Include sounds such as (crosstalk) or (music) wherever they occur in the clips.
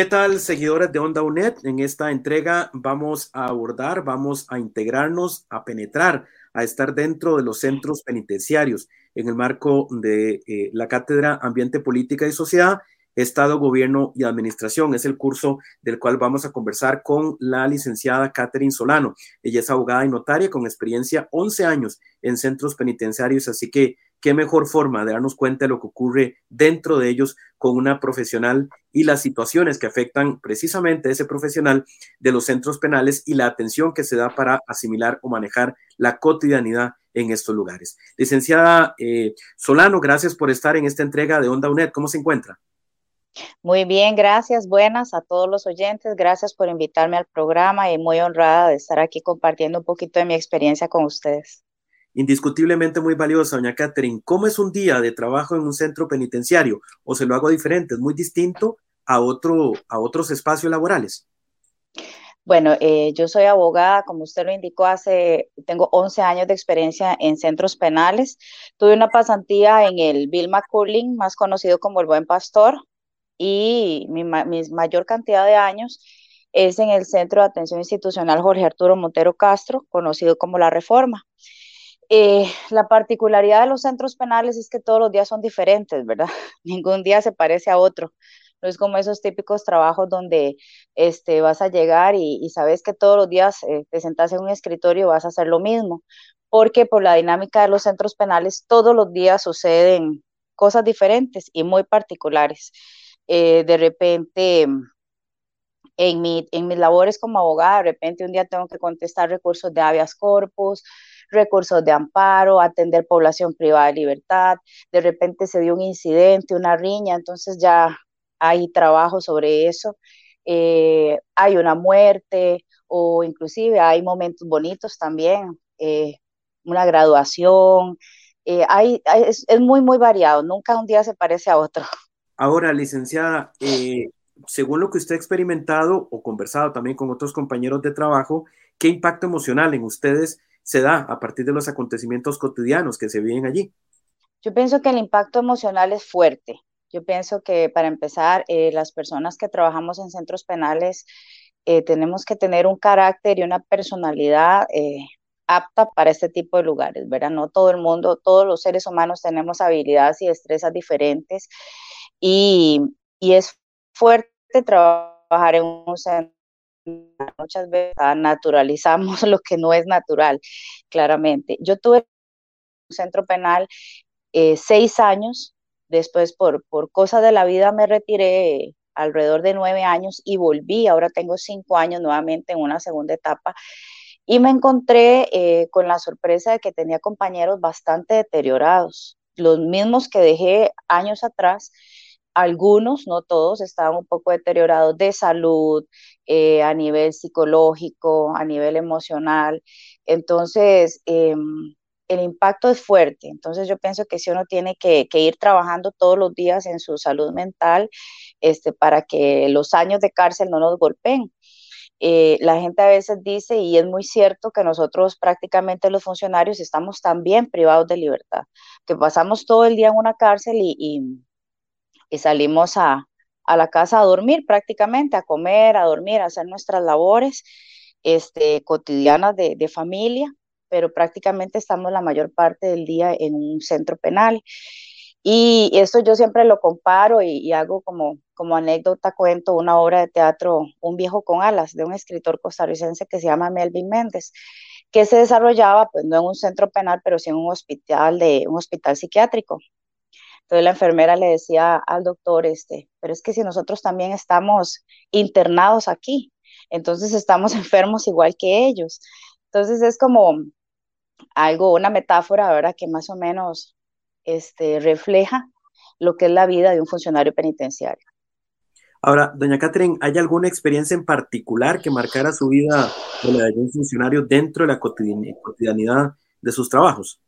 ¿Qué tal, seguidores de Onda UNED? En esta entrega vamos a abordar, vamos a integrarnos, a penetrar, a estar dentro de los centros penitenciarios en el marco de eh, la Cátedra Ambiente, Política y Sociedad, Estado, Gobierno y Administración. Es el curso del cual vamos a conversar con la licenciada Catherine Solano. Ella es abogada y notaria con experiencia 11 años en centros penitenciarios, así que qué mejor forma de darnos cuenta de lo que ocurre dentro de ellos con una profesional y las situaciones que afectan precisamente a ese profesional de los centros penales y la atención que se da para asimilar o manejar la cotidianidad en estos lugares. Licenciada eh, Solano, gracias por estar en esta entrega de Onda UNED. ¿Cómo se encuentra? Muy bien, gracias. Buenas a todos los oyentes. Gracias por invitarme al programa y muy honrada de estar aquí compartiendo un poquito de mi experiencia con ustedes indiscutiblemente muy valiosa, doña Catherine. ¿Cómo es un día de trabajo en un centro penitenciario? ¿O se lo hago diferente? ¿Es muy distinto a, otro, a otros espacios laborales? Bueno, eh, yo soy abogada, como usted lo indicó, hace, tengo 11 años de experiencia en centros penales. Tuve una pasantía en el Bill McCurling, más conocido como el Buen Pastor, y mi mayor cantidad de años es en el Centro de Atención Institucional Jorge Arturo Montero Castro, conocido como La Reforma. Eh, la particularidad de los centros penales es que todos los días son diferentes, ¿verdad? (laughs) Ningún día se parece a otro. No es como esos típicos trabajos donde este, vas a llegar y, sabes que todos los días eh, te sentas en un escritorio y vas a hacer lo mismo, porque por la dinámica de los centros penales todos los días suceden cosas diferentes y muy particulares. Eh, de repente, en, mi, en mis labores como abogada, de repente un día tengo que contestar recursos de habeas corpus, recursos de amparo, atender población privada de libertad, de repente se dio un incidente, una riña, entonces ya hay trabajo sobre eso, eh, hay una muerte o inclusive hay momentos bonitos también, eh, una graduación, eh, hay, es, es, muy, muy variado, nunca un día se parece a otro. Ahora, licenciada, según lo que usted ha experimentado o conversado también con otros compañeros de trabajo, ¿qué impacto emocional en ustedes se da a partir de los acontecimientos cotidianos que se viven allí? Yo pienso que el impacto emocional es fuerte. Yo pienso que para empezar, eh, las personas que trabajamos en centros penales eh, tenemos que tener un carácter y una personalidad eh, apta para este tipo de lugares, ¿verdad? No todo el mundo, todos los seres humanos tenemos habilidades y destrezas diferentes y, y es fuerte trabajar en un centro muchas veces naturalizamos (laughs) lo que no es natural, claramente. Yo tuve un centro penal eh, seis años, después por, por cosas de la vida me retiré alrededor de nueve años y volví, ahora tengo cinco años nuevamente en una segunda etapa. Y me encontré eh, con la sorpresa de que tenía compañeros bastante deteriorados, los mismos que dejé años atrás, algunos, no todos, estaban un poco deteriorados de salud, eh, a nivel psicológico, a nivel emocional. Entonces, em, el impacto es fuerte. Entonces, yo pienso que si uno tiene que, ir trabajando todos los días en su salud mental este, para que los años de cárcel no nos golpeen. Eh, la gente a veces dice, y es muy cierto, que nosotros prácticamente los funcionarios estamos también privados de libertad, que pasamos todo el día en una cárcel y y salimos a, la casa a dormir prácticamente, a comer, a dormir, a hacer nuestras labores este, cotidianas de, familia, pero prácticamente estamos la mayor parte del día en un centro penal. Y esto yo siempre lo comparo y, hago como, como anécdota, cuento una obra de teatro, Un viejo con alas, de un escritor costarricense que se llama Melvin Méndez, que se desarrollaba pues no en un centro penal, pero sí en un hospital, de, un hospital psiquiátrico. Entonces la enfermera le decía al doctor, este, pero es que si nosotros también estamos internados aquí, entonces estamos (laughs) enfermos igual que ellos. Entonces es como algo, una metáfora, ¿verdad? Que más o menos este, refleja lo que es la vida de un funcionario penitenciario. Ahora, doña Catherine, ¿hay alguna experiencia en particular que marcara su vida de la de un funcionario dentro de la cotidianidad de sus trabajos?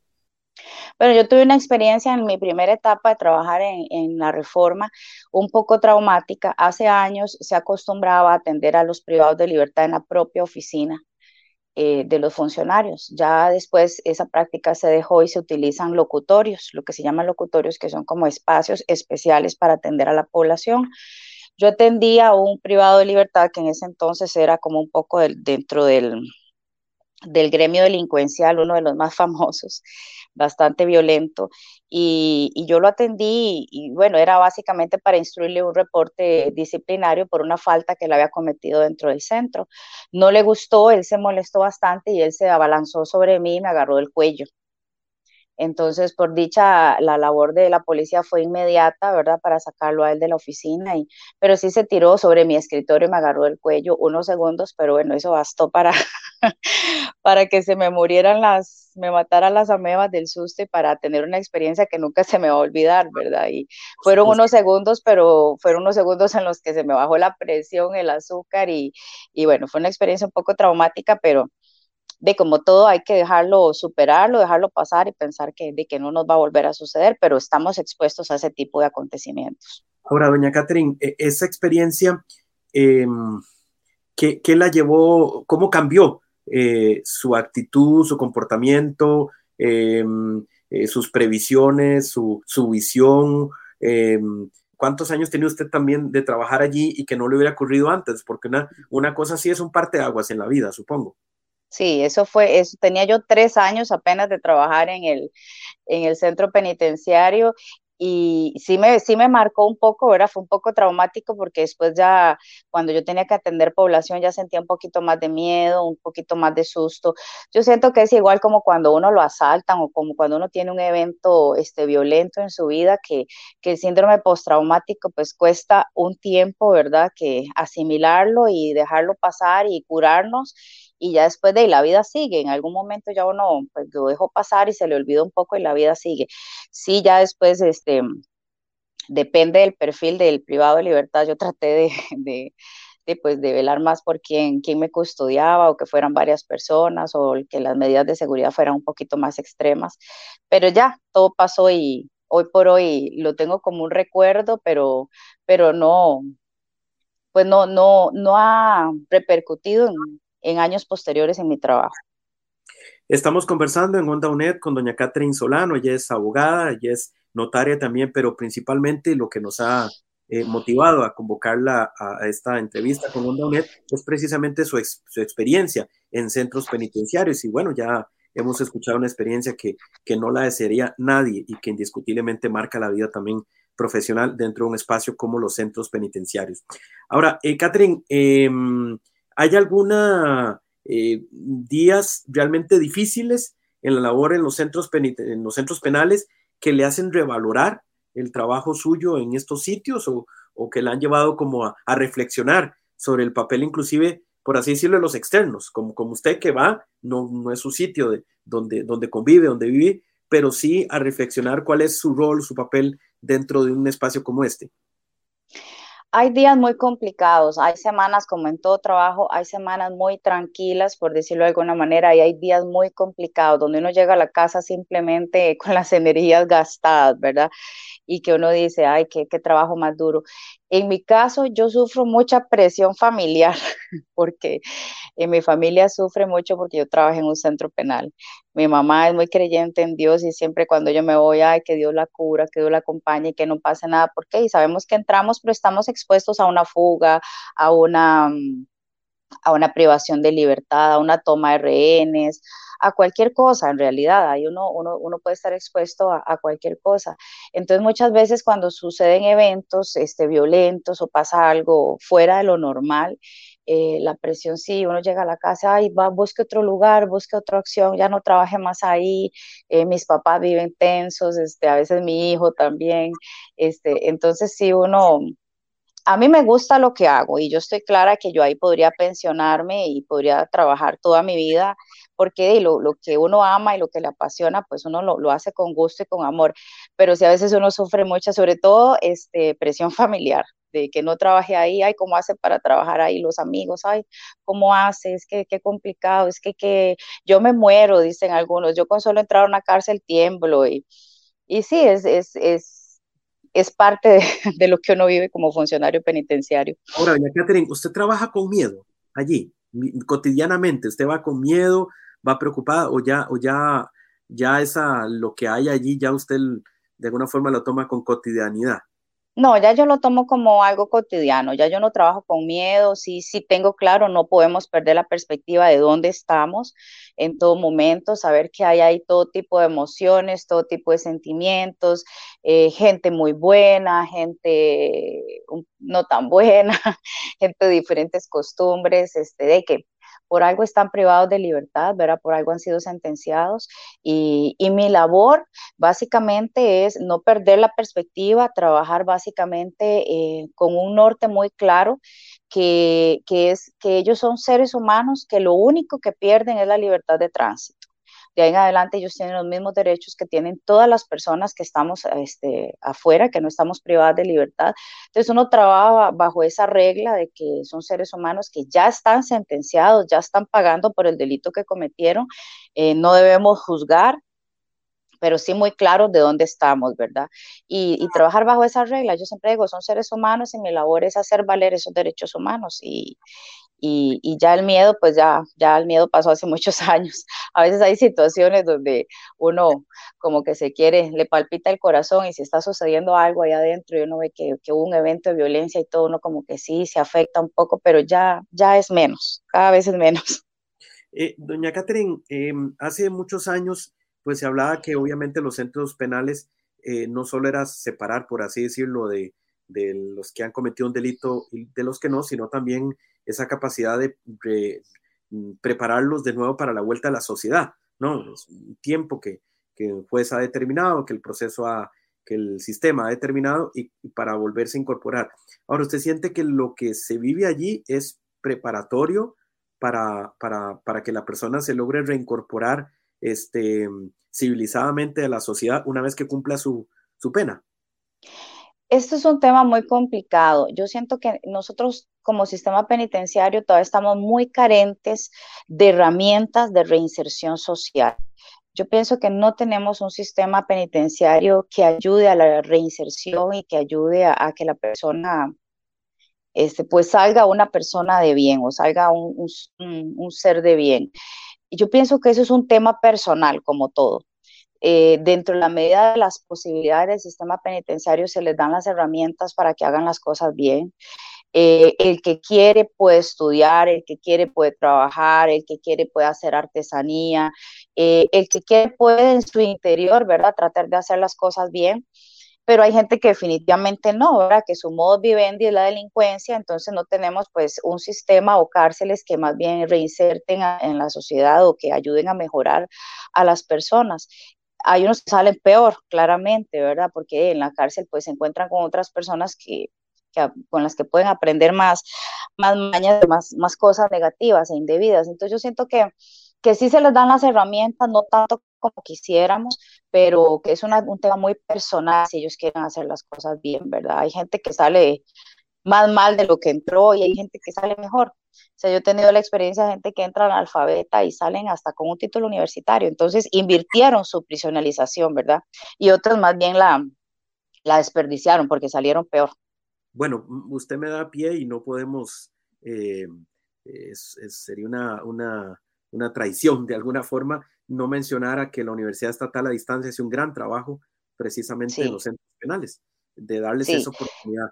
Bueno, yo tuve una experiencia en mi primera etapa de trabajar en, la reforma un poco traumática. Hace años se acostumbraba a atender a los privados de libertad en la propia oficina eh, de los funcionarios. Ya después esa práctica se dejó y se utilizan locutorios, lo que se llaman locutorios, que son como espacios especiales para atender a la población. Yo atendía a un privado de libertad que en ese entonces era como un poco dentro del, del gremio delincuencial, uno de los más (laughs) famosos, bastante violento, y, yo lo atendí y, bueno, era básicamente para instruirle un reporte disciplinario por una falta que él había cometido dentro del centro. No le gustó, él se molestó bastante y él se abalanzó sobre mí y me agarró del cuello. Entonces, por dicha, la labor de la policía fue inmediata, ¿verdad? Para sacarlo a él de la oficina, y, pero sí se tiró sobre mi escritorio y me agarró el cuello unos segundos, pero bueno, eso bastó para, (laughs) (laughs) para que se me murieran las, me mataran las amebas del susto y para tener una experiencia que nunca se me va a olvidar, ¿verdad? Y fueron unos segundos, pero fueron unos segundos en los que se me bajó la presión, el azúcar y, y bueno, fue una experiencia un poco traumática, pero de como todo hay que dejarlo, superarlo, dejarlo pasar y pensar que, de que no nos va a volver a suceder, pero estamos expuestos a ese tipo de acontecimientos. Ahora, doña Catherine, e, esa experiencia, em, ¿qué, la llevó, cómo cambió eh, su actitud, su comportamiento, em, eh, sus previsiones, su, visión? Em, ¿Cuántos años tiene usted también de trabajar allí y que no le hubiera ocurrido antes? Porque una, una cosa sí es un parte de aguas en la vida, supongo. Sí, eso fue, eso, tenía yo tres años apenas de trabajar en el, en el centro penitenciario y sí me, sí me marcó un poco, ¿verdad? Fue un poco traumático porque después ya, cuando yo tenía que atender población, ya sentía un poquito más de miedo, un poquito más de susto. Yo siento que es igual como cuando uno lo asaltan o como cuando uno tiene un evento este, violento en su vida, que, que el síndrome postraumático pues cuesta un tiempo, ¿verdad? Que asimilarlo y dejarlo pasar y curarnos y ya después de ahí la vida sigue, en algún momento ya uno pues, lo dejó pasar y se le olvidó un poco y la vida sigue. Sí, ya después, este, depende del perfil del privado de libertad, yo traté de, (laughs) de, de, pues, de velar más por quién, quién me custodiaba o que fueran varias personas o que las medidas de seguridad fueran un poquito más extremas, pero ya, todo pasó y hoy por hoy lo tengo como un recuerdo, pero, pero no, pues no, no, no ha repercutido en, en años posteriores en mi trabajo. Estamos conversando en Onda UNED con doña Catherine Solano, ella es abogada, ella es notaria también, pero principalmente lo que nos ha eh, motivado a convocarla a, esta entrevista con Onda UNED es precisamente su, su, experiencia en centros penitenciarios. Y bueno, ya hemos escuchado una experiencia que, que no la desearía nadie y que indiscutiblemente marca la vida también profesional dentro de un espacio como los centros penitenciarios. Ahora, eh, Catherine, eh, ¿Hay alguna eh, días realmente difíciles en la labor en los, centros en los centros penales que le hacen revalorar el trabajo suyo en estos sitios o, que le han llevado como a, reflexionar sobre el papel inclusive, por así decirlo, de los externos, como, usted que va, no, es su sitio de, donde, donde convive, donde vive, pero sí a reflexionar cuál es su rol, su papel dentro de un espacio como este hay días muy complicados, hay semanas como en todo trabajo, hay semanas muy tranquilas, por decirlo de alguna manera, y hay días muy complicados donde uno llega a la casa simplemente (laughs) con las energías gastadas, ¿verdad? Y que uno dice, ay, qué, qué trabajo más duro. En mi caso, yo sufro mucha presión familiar, (laughs) porque en mi familia sufre mucho porque yo trabajo en un centro penal. Mi mamá es muy creyente en Dios y siempre cuando yo me voy, ay, que Dios la cura, que Dios la acompañe y que no pase nada. ¿Por qué? Y sabemos que entramos, pero estamos expuestos a una fuga, a una, mm, a una privación de libertad, a una toma de rehenes, a cualquier cosa en realidad. Ahí uno, uno, uno puede estar expuesto a, cualquier cosa. Entonces muchas veces cuando suceden eventos este, violentos o pasa algo fuera de lo normal, eh, la presión sí, uno llega a la casa, y va, busque otro lugar, busque otra opción, ya no trabaje más ahí, eh, mis papás viven tensos, este, a veces mi hijo también, este, entonces sí, uno, a mí me gusta lo que hago y yo estoy clara que yo ahí podría pensionarme y podría trabajar toda mi vida porque lo, lo que uno ama y lo que le apasiona, pues uno lo, lo, hace con gusto y con amor, pero si a veces uno sufre mucha, sobre todo este, presión (laughs) familiar, de que no trabajé ahí, ay, ¿cómo hace para trabajar ahí? Los amigos, ay, ¿cómo hace? Es que qué complicado, es que, que yo me muero, dicen algunos, yo con solo entrar a una cárcel tiemblo y, y sí, es, es, es, es parte de, (laughs) de, lo que uno vive como funcionario penitenciario. Ahora, doña Catherine, ¿usted trabaja con miedo allí, cotidianamente? ¿Usted va con miedo, va preocupada o ya, o ya, ya esa, lo que hay allí, ya usted de alguna forma lo toma con cotidianidad? No, ya yo lo tomo como algo cotidiano, ya yo no trabajo con miedo, sí, sí tengo claro, no podemos perder la perspectiva de dónde estamos en todo momento, saber que hay ahí todo tipo de emociones, todo tipo de sentimientos, eh, gente muy buena, gente no tan buena, (laughs) gente de diferentes costumbres, este, de que por algo están privados de libertad, ¿verdad? Por algo han sido sentenciados. Y, mi labor básicamente es no perder la perspectiva, trabajar básicamente eh, con un norte muy claro, que, que es que ellos son seres humanos que lo único que pierden es la libertad de tránsito de ahí en adelante ellos tienen los mismos derechos que tienen todas las personas que estamos este, afuera, que no estamos privadas de libertad. Entonces uno trabaja bajo esa regla de que son seres humanos que ya están sentenciados, ya están pagando por el delito que cometieron, eh, no debemos juzgar, pero sí muy claro de dónde estamos, ¿verdad? Y, y, trabajar bajo esa regla, yo siempre digo, son seres humanos y mi labor es hacer valer esos derechos humanos y, y, ya el miedo, pues ya, ya el miedo pasó hace (laughs) muchos años. A veces hay situaciones donde uno como que se quiere, le palpita el corazón y si está sucediendo algo ahí adentro y uno ve que, que hubo un evento de violencia y todo, uno como que sí, se afecta un poco, pero ya, ya es menos, cada vez es menos. (laughs) Eh, doña Catherine, em, hace muchos años, pues se hablaba que obviamente los centros penales eh, no solo era separar, por así decirlo, de, de los que han cometido un delito y de los que no, sino también esa capacidad de, mm, prepararlos de nuevo para la vuelta a la sociedad, ¿no? Es un tiempo que, que el juez ha determinado, que el proceso ha, que el sistema ha determinado y, para volverse a incorporar. Ahora, ¿usted siente que lo que se vive allí es preparatorio para, para, para que la persona se logre reincorporar este, civilizadamente a la sociedad una vez que cumpla su, su pena? Esto es un tema muy complicado. Yo siento que nosotros como sistema penitenciario todavía estamos muy carentes de herramientas de reinserción social. Yo pienso que no tenemos un sistema penitenciario que ayude a la reinserción y que ayude a, que la persona este, pues salga una persona de bien o salga un, un ser de bien. Yo pienso que eso es un tema personal como todo. Eh, dentro de la medida de las posibilidades del sistema penitenciario se les dan las herramientas para que hagan las cosas bien. Eh, el que quiere puede estudiar, el que quiere puede trabajar, el que quiere puede hacer artesanía, eh, el que quiere puede en su interior, ¿verdad? Tratar de hacer las cosas bien pero hay gente que definitivamente no, ¿verdad? Que su modo vivendi es la delincuencia, entonces no tenemos pues un sistema o cárceles que más bien reinserten en la sociedad o que ayuden a mejorar a las personas hay unos que salen peor, claramente, ¿verdad? Porque en la cárcel pues se encuentran con otras personas que, con las que pueden aprender más, más mañas, más, más cosas negativas e indebidas. Entonces yo siento que, que sí se les dan las herramientas, no tanto como quisiéramos, pero que es un tema muy personal si ellos quieren hacer las cosas bien, ¿verdad? Hay gente que sale más mal de lo que entró y hay gente que sale mejor. O sea, yo he tenido la experiencia de gente que entra alfabeta y salen hasta con un título universitario. Entonces, invirtieron su prisionalización, ¿verdad? Y otros más bien la, la desperdiciaron porque salieron peor. Bueno, usted me da pie y no podemos, eh, sería una, una, una, traición de alguna forma no mencionar a que la Universidad Estatal a Distancia hace un gran trabajo precisamente en los centros penales, de darles esa oportunidad.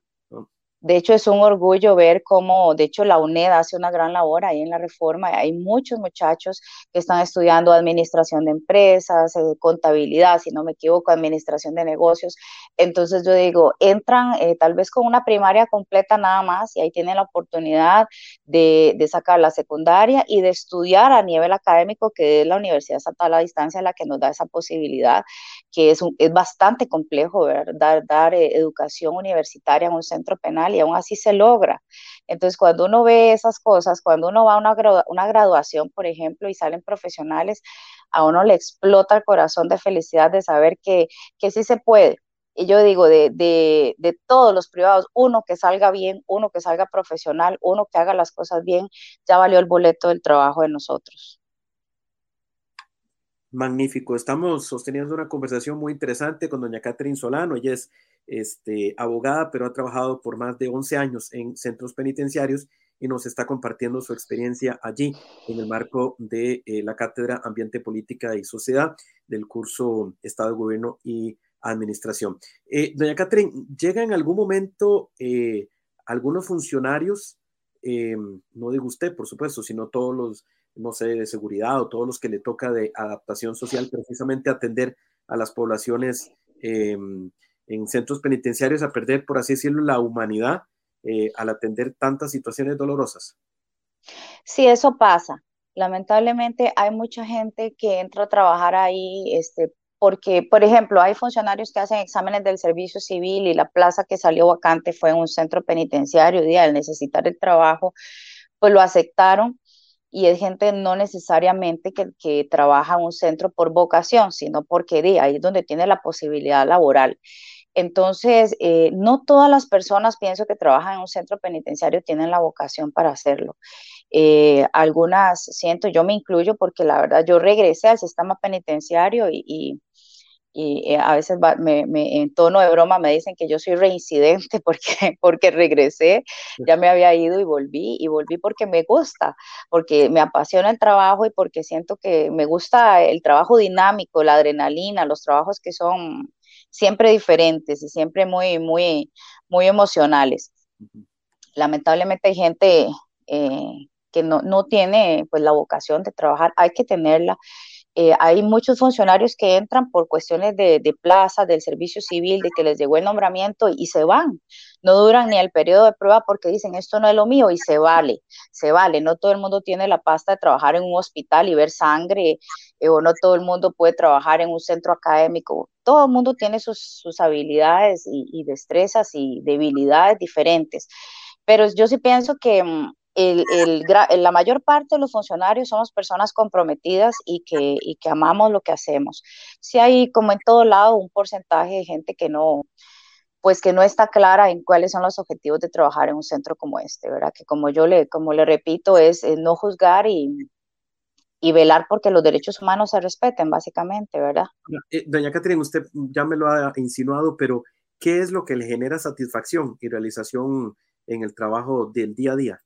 De hecho, es un orgullo ver cómo, de hecho, la UNED hace una gran labor ahí en la reforma. Hay muchos muchachos que están estudiando administración de empresas, eh, contabilidad, si no me equivoco, administración de negocios. Entonces yo digo, entran eh, tal vez con una primaria completa nada más y ahí tienen la oportunidad de, sacar la secundaria y de estudiar a nivel académico, que es la Universidad Estatal a Distancia la que nos da esa posibilidad, que es, es bastante complejo, dar, dar eh, educación universitaria en un centro penal y aún así se logra. Entonces, cuando uno ve esas cosas, cuando uno va a una, una graduación, por ejemplo, y salen profesionales, a uno le explota el corazón de felicidad de saber que, que sí se puede, y yo digo, de, de, de, todos los privados, uno que salga bien, uno que salga profesional, uno que haga las cosas bien, ya valió el boleto del trabajo de nosotros. Magnífico. Estamos sosteniendo una conversación muy interesante con doña Catherine Solano. Ella es este, abogada, pero ha trabajado por más de 11 años en centros penitenciarios y nos está compartiendo su experiencia allí en el marco de eh, la Cátedra Ambiente, Política y Sociedad del curso Estado, Gobierno y Administración. Eh, doña Catherine, ¿llega en algún momento eh, algunos funcionarios, no digo usted, por supuesto, sino todos los, no sé, de seguridad o todos los que le toca de adaptación social, precisamente atender a las poblaciones en centros penitenciarios a perder, por así decirlo, la humanidad eh, al atender tantas situaciones dolorosas. Sí, eso pasa. Lamentablemente hay mucha gente que entra a trabajar ahí, este, porque, por ejemplo, hay funcionarios que hacen exámenes del servicio civil y la plaza que salió vacante fue en un centro penitenciario y al necesitar el trabajo, pues lo aceptaron y es gente no necesariamente que, trabaja en un centro por vocación, sino porque de ahí es donde tiene la posibilidad laboral. Entonces, eh, no todas las personas, pienso, que trabajan en un centro penitenciario tienen la vocación para hacerlo. Eh, algunas, siento, yo me incluyo porque la verdad yo regresé al sistema penitenciario y, eh, a veces me, en tono de broma me dicen que yo soy reincidente (laughs) porque, porque regresé, ya me había ido y volví, y volví porque me gusta, porque me apasiona el trabajo y porque siento que me gusta el trabajo dinámico, la adrenalina, los trabajos que son siempre diferentes y siempre muy, muy, muy emocionales. Lamentablemente hay gente eh, que no, no, tiene pues la vocación de trabajar, hay que tenerla eh, hay muchos funcionarios que entran por cuestiones de, plaza, del servicio civil, de que les llegó el nombramiento y se van. No duran ni el periodo de prueba porque dicen esto no es lo mío y se vale, se vale. No todo el mundo tiene la pasta de trabajar en un hospital y ver sangre eh, o no todo el mundo puede trabajar en un centro académico. Todo el mundo tiene sus, habilidades y, y destrezas y debilidades diferentes. Pero yo sí pienso que mm, el, la mayor parte de los funcionarios somos personas comprometidas y que, y que amamos lo que hacemos. Si hay, como en todo lado, un porcentaje de gente que no, pues que no está clara en cuáles son los objetivos de trabajar en un centro como este, ¿verdad? Que como yo le, como le repito, es, no juzgar y, y velar porque los derechos humanos se respeten, básicamente, ¿verdad? Eh, doña Catherine, usted ya me lo ha insinuado, pero ¿qué es lo que le genera satisfacción y realización en el trabajo del día a día?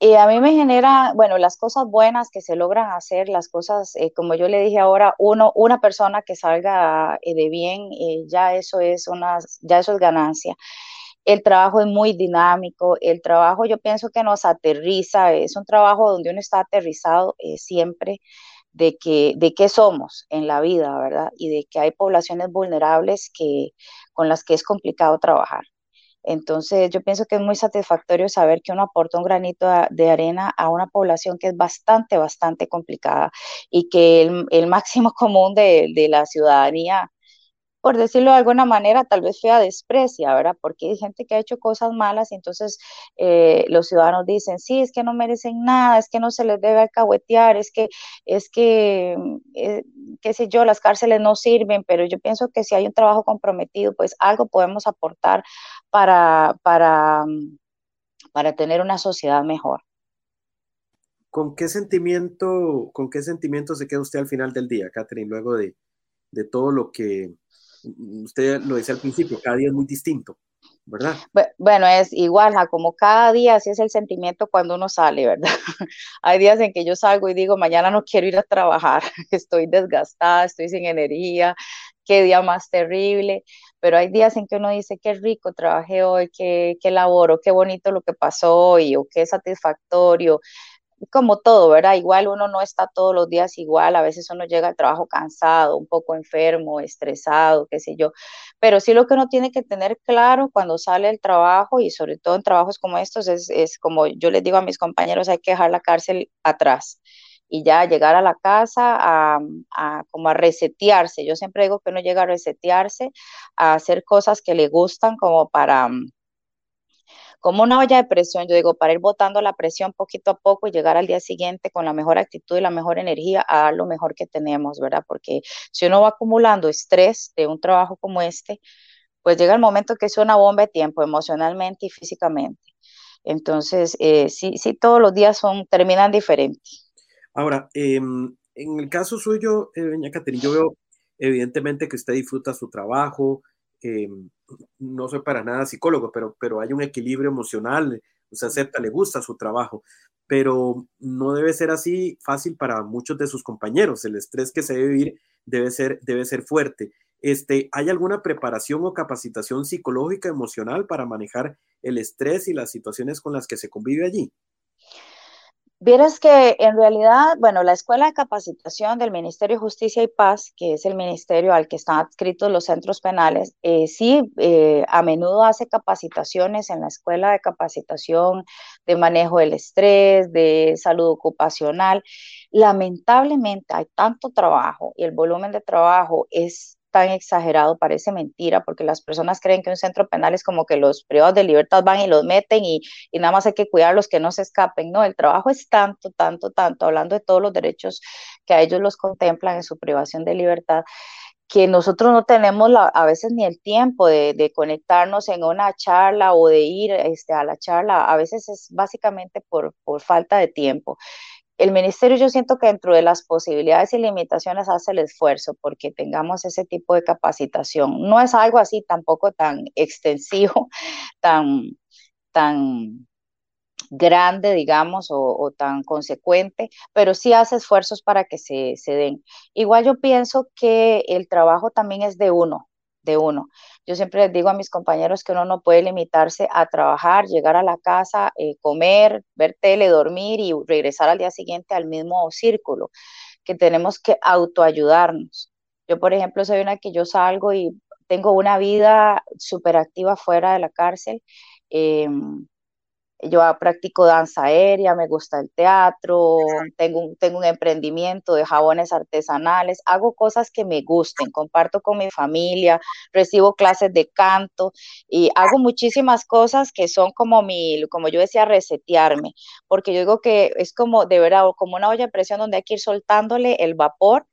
Y a mí me genera, bueno, las cosas buenas que se logran hacer, las cosas, eh, como yo le dije ahora, uno, una persona que salga eh, de bien, eh, ya eso es una, ya eso es ganancia. El trabajo es muy dinámico, el trabajo yo pienso que nos aterriza, es un trabajo donde uno está aterrizado siempre de que, de qué somos en la vida, ¿verdad? Y de que hay poblaciones vulnerables que, con las que es complicado trabajar. Entonces, yo pienso que es muy satisfactorio saber que uno aporta un granito de arena a una población que es bastante, bastante complicada y que el, máximo (laughs) común de, la ciudadanía por decirlo de alguna manera, tal vez fea desprecia, ¿verdad? Porque hay gente que ha hecho cosas malas y entonces eh, los ciudadanos dicen, sí, es que no merecen nada, es que no se les debe alcahuetear, es que, es que, eh, qué sé yo, las cárceles no sirven, pero yo pienso que si hay un trabajo comprometido, pues algo podemos aportar para, para, para tener una sociedad mejor. ¿Con qué sentimiento, con qué sentimiento se queda usted al final del día, Catherine, luego de, de todo lo que usted lo decía al principio, cada día es muy distinto, ¿verdad? Bueno, es igual, como cada día así es el sentimiento cuando uno sale, ¿verdad? (laughs) Hay días en que yo salgo y digo, mañana no quiero ir a trabajar, (laughs) estoy desgastada, estoy sin energía, qué día más terrible, pero hay días en que uno dice, qué rico trabajé hoy, qué, qué laboro, qué bonito lo que pasó hoy, o qué satisfactorio, como todo, ¿verdad? Igual uno no está todos los días igual, a veces uno llega al trabajo cansado, un poco enfermo, estresado, qué sé yo, pero sí lo que uno tiene que tener claro cuando sale del trabajo y sobre todo en trabajos como estos es, es como yo les digo a mis compañeros, hay que dejar la cárcel atrás y ya llegar a la casa a, a, como a resetearse. Yo siempre digo que uno llega a resetearse, a hacer cosas que le gustan como para como una olla de presión, yo digo, para ir botando la presión poquito a poco y llegar al día siguiente con la mejor actitud y la mejor energía a dar lo mejor que tenemos, ¿verdad? Porque si uno va acumulando estrés de un trabajo como este, pues llega el momento que es una bomba de tiempo emocionalmente y físicamente. Entonces, eh, sí, sí, todos los días son, terminan diferentes. Ahora, em, en el caso suyo, eh, doña Caterina, yo veo evidentemente que usted disfruta su trabajo, no soy para nada psicólogo, pero, pero hay un equilibrio emocional, se acepta, le gusta su trabajo, pero no debe ser así fácil para muchos de sus compañeros. El estrés que se debe vivir debe ser, debe ser fuerte. Este, ¿Hay alguna preparación o capacitación psicológica, emocional para manejar el estrés y las situaciones con las que se convive allí? Vieras que en realidad, bueno, la Escuela de Capacitación del Ministerio de Justicia y Paz, que es el ministerio al que están adscritos los centros penales, eh, sí, eh, a menudo hace capacitaciones en la Escuela de Capacitación de Manejo del Estrés, de Salud Ocupacional. Lamentablemente hay tanto trabajo y el volumen de trabajo es tan exagerado, parece mentira, porque las personas creen que un centro penal es como que los privados de libertad van y los meten y, y nada más hay que cuidarlos que no se escapen. No, el trabajo es tanto, tanto, tanto, hablando de todos los derechos que a ellos los contemplan en su privación de libertad que nosotros no tenemos la, a veces ni el tiempo de, de, conectarnos en una charla o de ir este, a la charla, a veces es básicamente por, por falta de tiempo el ministerio yo siento que dentro de las posibilidades y limitaciones hace el esfuerzo porque tengamos ese tipo de capacitación. No es algo así tampoco tan extensivo, (laughs) tan, tan grande, digamos, o, tan consecuente, pero sí hace esfuerzos para que se, se den. Igual yo pienso que el trabajo también es de uno, de uno. Yo siempre les digo a mis compañeros que uno no puede limitarse a trabajar, llegar a la casa, eh, comer, ver tele, dormir y regresar al día siguiente al mismo círculo, que tenemos que autoayudarnos. Yo, por ejemplo, soy una que yo salgo y tengo una vida súper activa fuera de la cárcel. Em, yo practico danza aérea, me gusta el teatro, tengo un, tengo un emprendimiento de jabones artesanales, hago cosas que me gusten, comparto con mi familia, recibo clases de canto y hago muchísimas cosas que son como mi, como yo decía, resetearme, porque yo digo que es como de verdad, como una olla de presión donde hay que ir soltándole el vapor,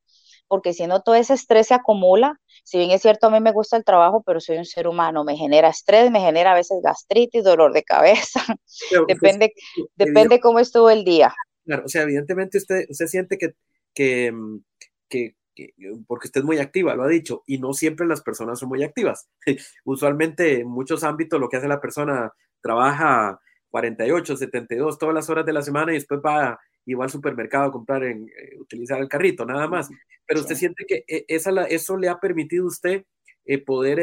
porque si no todo ese estrés se acumula si bien es cierto, a mí me gusta el trabajo, pero soy un ser humano, me genera estrés, me genera a veces gastritis, dolor de cabeza, (laughs) depende, depende cómo estuvo el día. Claro, o sea, evidentemente usted, usted siente que, que, mm, que, porque usted es muy activa, lo ha dicho, y no siempre las personas son muy activas. (laughs) Usualmente en muchos ámbitos lo que hace la persona trabaja 48, 72, todas las horas de la semana y después va y va al supermercado a comprar, en, eh, utilizar el carrito, nada más. Pero usted siente que eh, esa, eso le ha permitido a usted eh, poder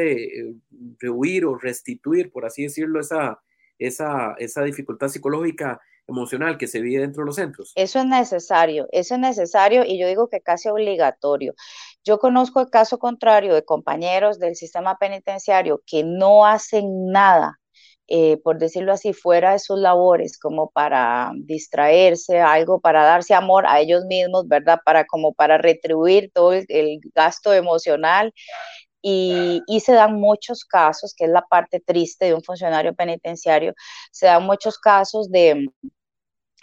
rehuir o restituir, por así decirlo, esa, esa, esa dificultad psicológica emocional que se vive dentro de los centros. Eso es necesario, eso es necesario y yo digo que casi obligatorio. Yo conozco el caso contrario de compañeros del sistema penitenciario que no hacen nada eh, por decirlo así, fuera de sus labores, como para distraerse, algo para darse amor a ellos mismos, ¿verdad? Para como para retribuir todo el, gasto emocional. Y, y, se dan muchos casos, que es la parte triste de un funcionario penitenciario, se dan muchos casos de,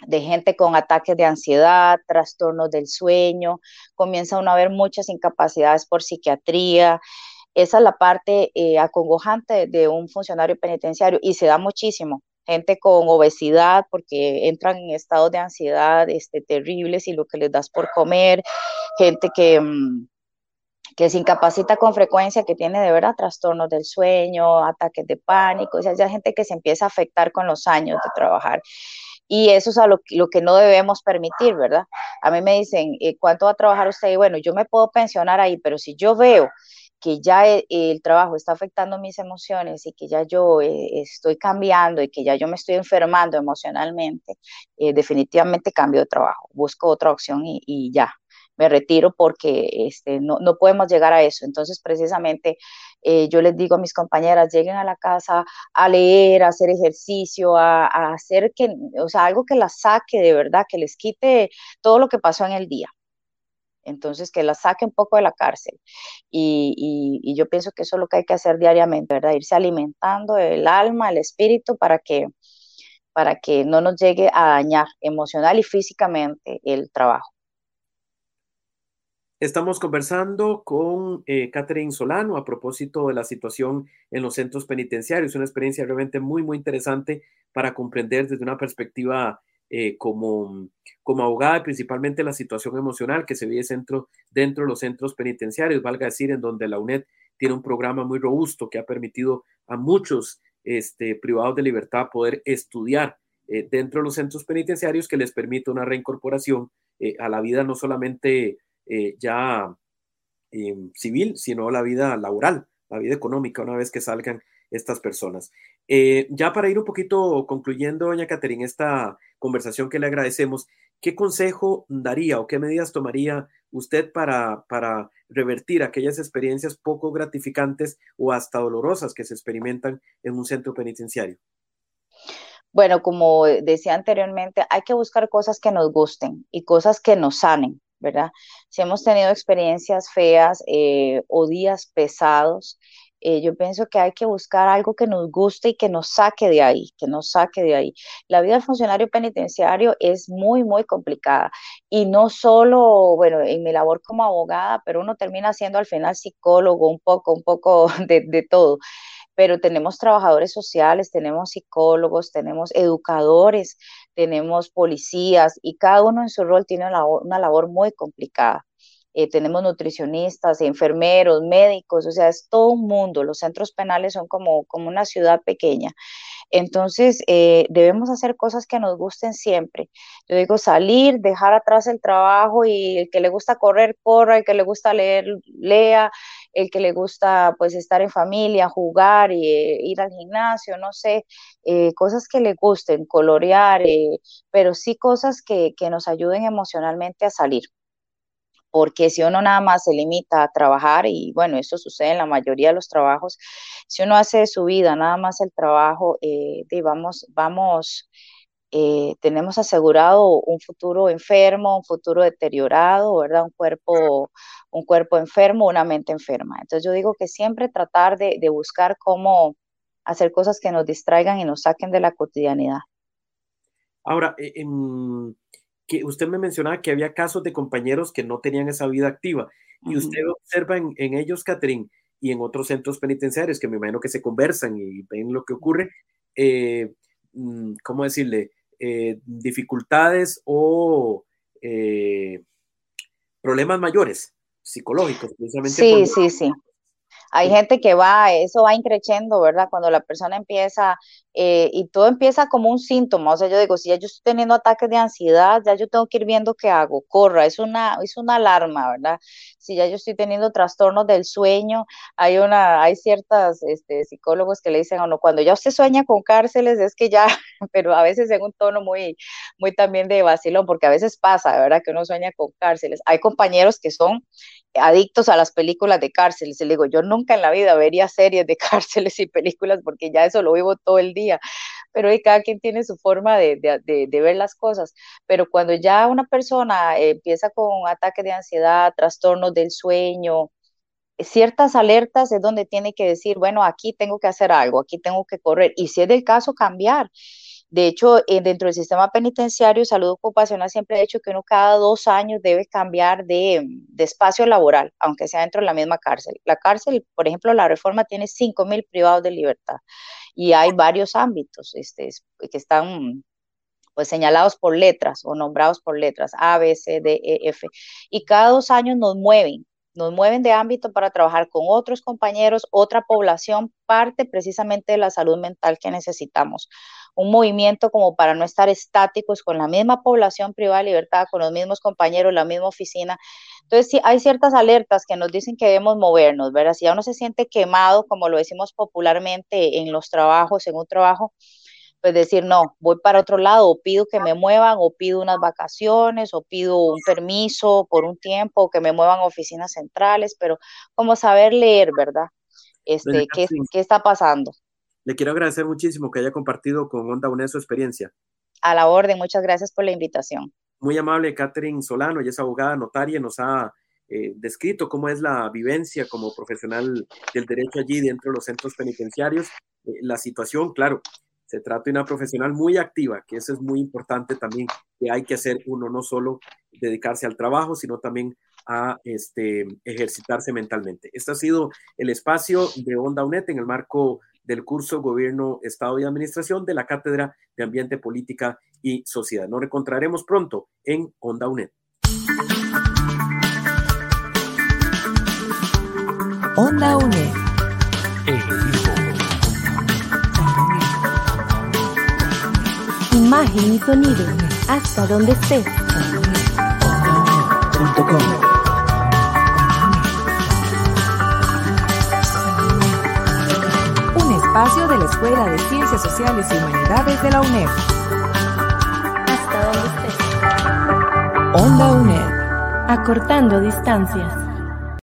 de gente con ataques de ansiedad, trastornos del sueño, comienza uno a ver muchas incapacidades por psiquiatría, esa es la parte eh, acongojante de un funcionario penitenciario y se da muchísimo. Gente con obesidad porque entran en estados de ansiedad este, terribles y lo que les das por comer, gente que, mm, que se incapacita con frecuencia, que tiene de verdad trastornos del sueño, ataques de pánico, o sea, ya gente que se empieza a afectar con los años de trabajar. Y eso es a lo, lo, que no debemos permitir, ¿verdad? A mí me dicen, eh, ¿cuánto va a trabajar usted? Y bueno, yo me puedo pensionar ahí, pero si yo veo que ya e, el, trabajo está afectando mis emociones y que ya yo eh, estoy cambiando y que ya yo me estoy enfermando emocionalmente, eh, definitivamente cambio de trabajo, busco otra opción y, ya, me retiro porque este, no, no, podemos llegar a eso. Entonces, precisamente, eh, yo les digo a mis compañeras, lleguen a la casa a leer, a hacer ejercicio, a, a, hacer que, o sea, algo que las saque de verdad, que les quite todo lo que pasó en el día Entonces, que la saque un poco de la cárcel. Y, yo pienso que eso es lo que hay que hacer diariamente, ¿verdad? Irse alimentando el alma, el espíritu para que, para que no nos llegue a dañar emocional y físicamente el trabajo. Estamos conversando con eh, Catherine Solano a propósito de la situación en los centros penitenciarios, una experiencia realmente muy, muy interesante para comprender desde una perspectiva eh, como, como abogada, principalmente la situación emocional que se vive dentro, dentro de los centros penitenciarios, valga decir, en donde la UNED tiene un programa muy robusto que ha permitido a muchos este, privados de libertad poder estudiar eh, dentro de los centros penitenciarios que les permite una reincorporación a la vida no solamente eh, ya em, civil, sino la vida laboral, la vida económica, una vez que salgan estas personas. Eh, ya para ir un poquito concluyendo, doña Caterina, esta conversación que le agradecemos, ¿qué consejo daría o qué medidas tomaría usted para, para revertir aquellas experiencias poco gratificantes o hasta dolorosas que se experimentan en un centro penitenciario? Bueno, como decía anteriormente, hay que buscar cosas que nos gusten y cosas que nos sanen. ¿verdad? Si hemos tenido experiencias feas eh, o días pesados, eh, yo pienso que hay que buscar algo que nos guste y que nos saque de ahí, que nos saque de ahí. La vida del funcionario penitenciario es muy, muy complicada y no solo, bueno, en mi labor como abogada, pero uno termina siendo al final psicólogo, un poco, un poco (laughs) de, de todo pero tenemos trabajadores sociales, tenemos psicólogos, tenemos educadores, tenemos policías y cada uno en su rol tiene una labor, muy complicada. Eh, tenemos nutricionistas, enfermeros, médicos, o sea, es todo un mundo. Los centros penales son como, como una ciudad pequeña. Entonces, eh, debemos hacer cosas que nos gusten siempre. Yo digo, salir, dejar atrás el trabajo y el que le gusta correr, corra, el que le gusta leer, lea, el que le gusta pues estar en familia, jugar y eh, ir al gimnasio, no sé, cosas que le gusten, colorear, pero sí cosas que, que nos ayuden emocionalmente a salir porque si uno nada más se limita a trabajar, y bueno, esto sucede en la mayoría de los trabajos, si uno hace de su vida nada más el trabajo, eh, vamos, eh, tenemos asegurado un futuro enfermo, un futuro deteriorado, ¿verdad? Un cuerpo, un cuerpo enfermo, una mente enferma. Entonces yo digo que siempre tratar de, buscar cómo hacer cosas que nos distraigan y nos saquen de la cotidianidad. Ahora, e, en que usted me mencionaba que había casos de compañeros que no tenían esa vida activa y usted observa en, ellos, Catherine, y en otros centros penitenciarios que me imagino que se conversan y ven lo que ocurre, eh, mm, ¿cómo decirle? Eh, dificultades o eh, problemas mayores psicológicos, precisamente. Sí, sí, sí. Hay gente que va, eso va increciendo, ¿verdad? Cuando la persona empieza, eh, y todo empieza como un síntoma, o sea, yo digo, si ya yo estoy teniendo ataques de ansiedad, ya yo tengo que ir viendo qué hago, corra, es una, es una alarma, ¿verdad? Si ya yo estoy teniendo trastornos del sueño, hay una, hay ciertas este, psicólogos que le dicen a cuando ya usted sueña con cárceles, es que ya, (laughs) pero a veces en un tono muy, muy también de vacilón, porque a veces pasa, ¿verdad? Que uno sueña con cárceles. Hay compañeros que son adictos a las películas de cárceles. Y le digo, yo nunca en la vida vería series de (laughs) cárceles y películas porque ya eso lo vivo todo el día. Pero ahí cada quien tiene su forma de, ver las cosas. Pero cuando ya una persona empieza con ataques de ansiedad, trastornos del sueño, ciertas alertas es donde tiene que decir, bueno, aquí tengo que hacer algo, aquí tengo que correr. Y si es del caso, cambiar. De hecho, eh, dentro del sistema penitenciario, salud ocupacional siempre ha dicho que uno cada dos años debe cambiar de, espacio laboral, aunque sea dentro de la misma cárcel. La cárcel, por ejemplo, la reforma tiene 5.000 privados de libertad y hay varios ámbitos este, que están pues señalados por letras o nombrados por letras, A, B, C, D, E, F. Y cada dos años nos mueven nos mueven de ámbito para trabajar con otros compañeros, otra población, parte precisamente de la salud mental que necesitamos. Un movimiento como para no estar estáticos con la misma población privada de libertad, con los mismos compañeros, la misma oficina. Entonces, sí, hay ciertas alertas que nos dicen que debemos movernos, ¿verdad? Si ya uno se siente quemado, como lo decimos popularmente en los trabajos, en un trabajo, pues decir, no, voy para otro lado, o pido que me muevan, o pido unas vacaciones, o pido un permiso por un tiempo, o que me muevan a oficinas centrales, pero como saber leer, ¿verdad? Este, ¿qué, ¿qué, está pasando? Le quiero agradecer muchísimo que haya compartido con Onda UNED su experiencia. A la orden, muchas gracias por la invitación. muy amable Catherine Solano, ella es abogada notaria, nos ha eh, descrito cómo es la vivencia como profesional del derecho allí dentro de los centros penitenciarios. Eh, la situación, claro, se trata de una profesional muy activa, que eso es muy importante también, que hay que hacer uno no solo dedicarse al trabajo, sino también a este, ejercitarse mentalmente. Este ha sido el espacio de Onda UNED en el marco del curso Gobierno, Estado y Administración de la Cátedra de Ambiente, Política y Sociedad. Nos encontraremos pronto en Onda UNED. Onda UNED. Imagen y sonido, hasta donde estés. Espacio de la Escuela de Ciencias Sociales y Humanidades de la UNED. Hasta donde estés. Onda UNED. Acortando distancias.